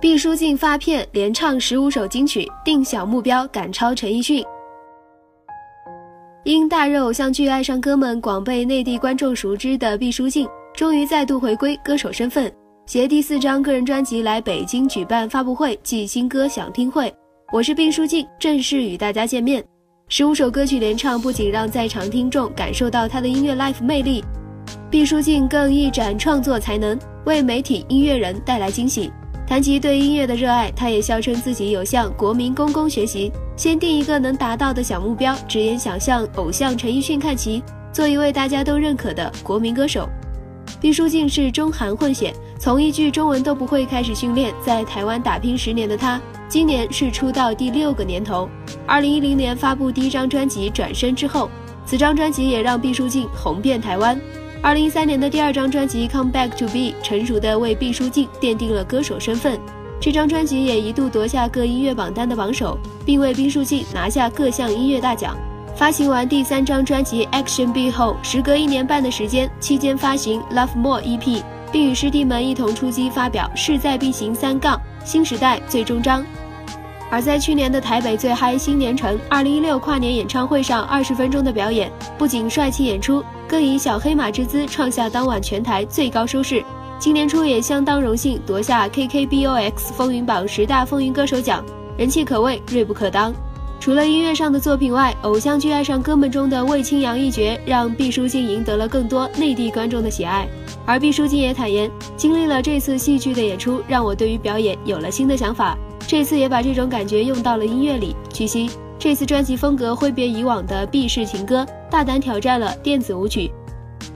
毕书尽发片连唱十五首金曲，定小目标赶超陈奕迅。因大热偶像剧《爱上哥们》广被内地观众熟知的毕书尽，终于再度回归歌手身份，携第四张个人专辑来北京举办发布会暨新歌想听会。我是毕书尽，正式与大家见面。十五首歌曲连唱，不仅让在场听众感受到他的音乐 life 魅力，毕书尽更一展创作才能，为媒体、音乐人带来惊喜。谈及对音乐的热爱，他也笑称自己有向国民公公学习，先定一个能达到的小目标，直言想向偶像陈奕迅看齐，做一位大家都认可的国民歌手。毕书尽是中韩混血，从一句中文都不会开始训练，在台湾打拼十年的他，今年是出道第六个年头。二零一零年发布第一张专辑《转身》之后，此张专辑也让毕书尽红遍台湾。二零一三年的第二张专辑《Come Back to Be》成熟的为毕书尽奠定了歌手身份。这张专辑也一度夺下各音乐榜单的榜首，并为毕书尽拿下各项音乐大奖。发行完第三张专辑《Action B》后，时隔一年半的时间，期间发行《Love More》EP，并与师弟们一同出击发表《势在必行三杠新时代最终章》。而在去年的台北最嗨新年城二零一六跨年演唱会上，二十分钟的表演不仅帅气演出，更以小黑马之姿创下当晚全台最高收视。今年初也相当荣幸夺下 KKBOX 风云榜十大风云歌手奖，人气可谓锐不可当。除了音乐上的作品外，偶像剧《爱上哥们》中的魏清扬一角让毕书尽赢得了更多内地观众的喜爱。而毕书尽也坦言，经历了这次戏剧的演出，让我对于表演有了新的想法。这次也把这种感觉用到了音乐里。据悉，这次专辑风格挥别以往的 B 式情歌，大胆挑战了电子舞曲，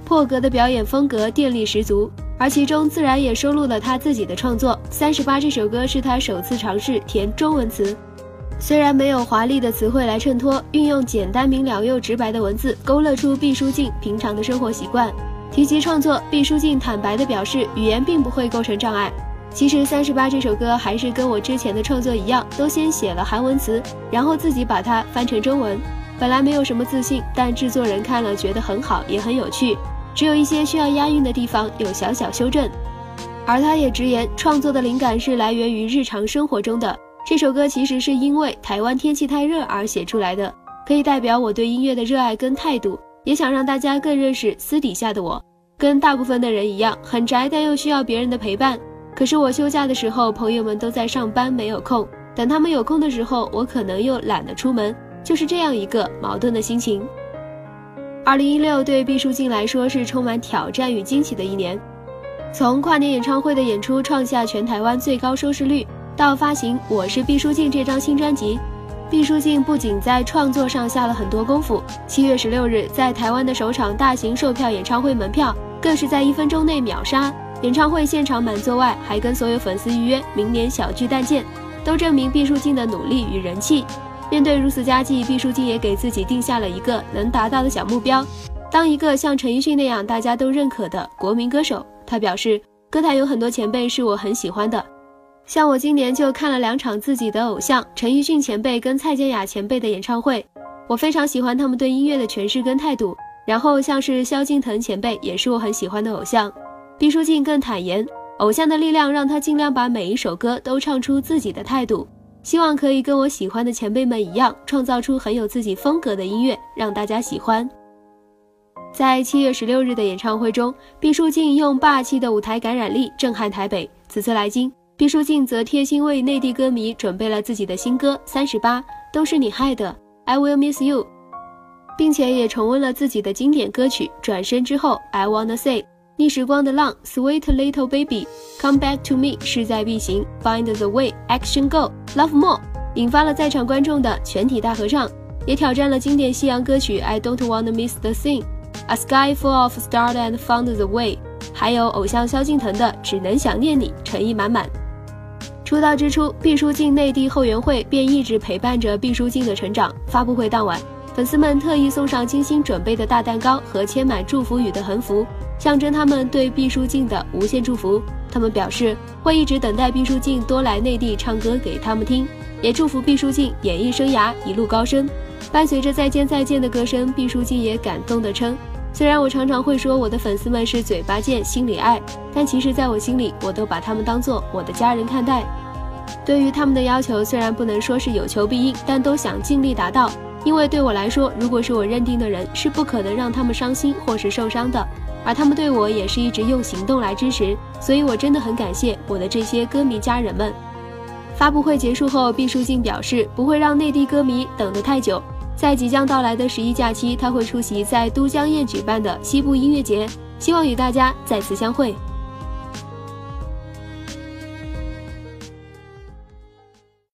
破格的表演风格电力十足。而其中自然也收录了他自己的创作，《三十八》这首歌是他首次尝试填中文词。虽然没有华丽的词汇来衬托，运用简单明了又直白的文字，勾勒出毕书尽平常的生活习惯。提及创作，毕书尽坦白地表示，语言并不会构成障碍。其实《三十八》这首歌还是跟我之前的创作一样，都先写了韩文词，然后自己把它翻成中文。本来没有什么自信，但制作人看了觉得很好，也很有趣，只有一些需要押韵的地方有小小修正。而他也直言，创作的灵感是来源于日常生活中的。这首歌其实是因为台湾天气太热而写出来的，可以代表我对音乐的热爱跟态度，也想让大家更认识私底下的我。跟大部分的人一样，很宅，但又需要别人的陪伴。可是我休假的时候，朋友们都在上班，没有空；等他们有空的时候，我可能又懒得出门，就是这样一个矛盾的心情。二零一六对毕书尽来说是充满挑战与惊喜的一年，从跨年演唱会的演出创下全台湾最高收视率，到发行《我是毕书尽》这张新专辑，毕书尽不仅在创作上下了很多功夫。七月十六日在台湾的首场大型售票演唱会门票，更是在一分钟内秒杀。演唱会现场满座外，还跟所有粉丝预约明年小巨蛋见，都证明毕书尽的努力与人气。面对如此佳绩，毕书尽也给自己定下了一个能达到的小目标，当一个像陈奕迅那样大家都认可的国民歌手。他表示，歌坛有很多前辈是我很喜欢的，像我今年就看了两场自己的偶像陈奕迅前辈跟蔡健雅前辈的演唱会，我非常喜欢他们对音乐的诠释跟态度。然后像是萧敬腾前辈，也是我很喜欢的偶像。毕书尽更坦言，偶像的力量让他尽量把每一首歌都唱出自己的态度，希望可以跟我喜欢的前辈们一样，创造出很有自己风格的音乐，让大家喜欢。在七月十六日的演唱会中，毕书尽用霸气的舞台感染力震撼台北。此次来京，毕书尽则贴心为内地歌迷准备了自己的新歌《三十八》，都是你害的，I will miss you，并且也重温了自己的经典歌曲《转身之后》，I wanna say。逆时光的浪，Sweet Little Baby，Come Back to Me，势在必行，Find the Way，Action Go，Love More，引发了在场观众的全体大合唱，也挑战了经典西洋歌曲 I Don't Wanna Miss the Thing，A Sky Full of Stars and Found the Way，还有偶像萧敬腾的只能想念你，诚意满满。出道之初，毕书尽内地后援会便一直陪伴着毕书尽的成长。发布会当晚，粉丝们特意送上精心准备的大蛋糕和签满祝福语的横幅。象征他们对毕书尽的无限祝福。他们表示会一直等待毕书尽多来内地唱歌给他们听，也祝福毕书尽演艺生涯一路高升。伴随着再见再见的歌声，毕书尽也感动地称：“虽然我常常会说我的粉丝们是嘴巴贱心里爱，但其实在我心里，我都把他们当做我的家人看待。对于他们的要求，虽然不能说是有求必应，但都想尽力达到。因为对我来说，如果是我认定的人，是不可能让他们伤心或是受伤的。而他们对我也是一直用行动来支持，所以我真的很感谢我的这些歌迷家人们。发布会结束后，毕书尽表示不会让内地歌迷等得太久。在即将到来的十一假期，他会出席在都江堰举办的西部音乐节，希望与大家再次相会。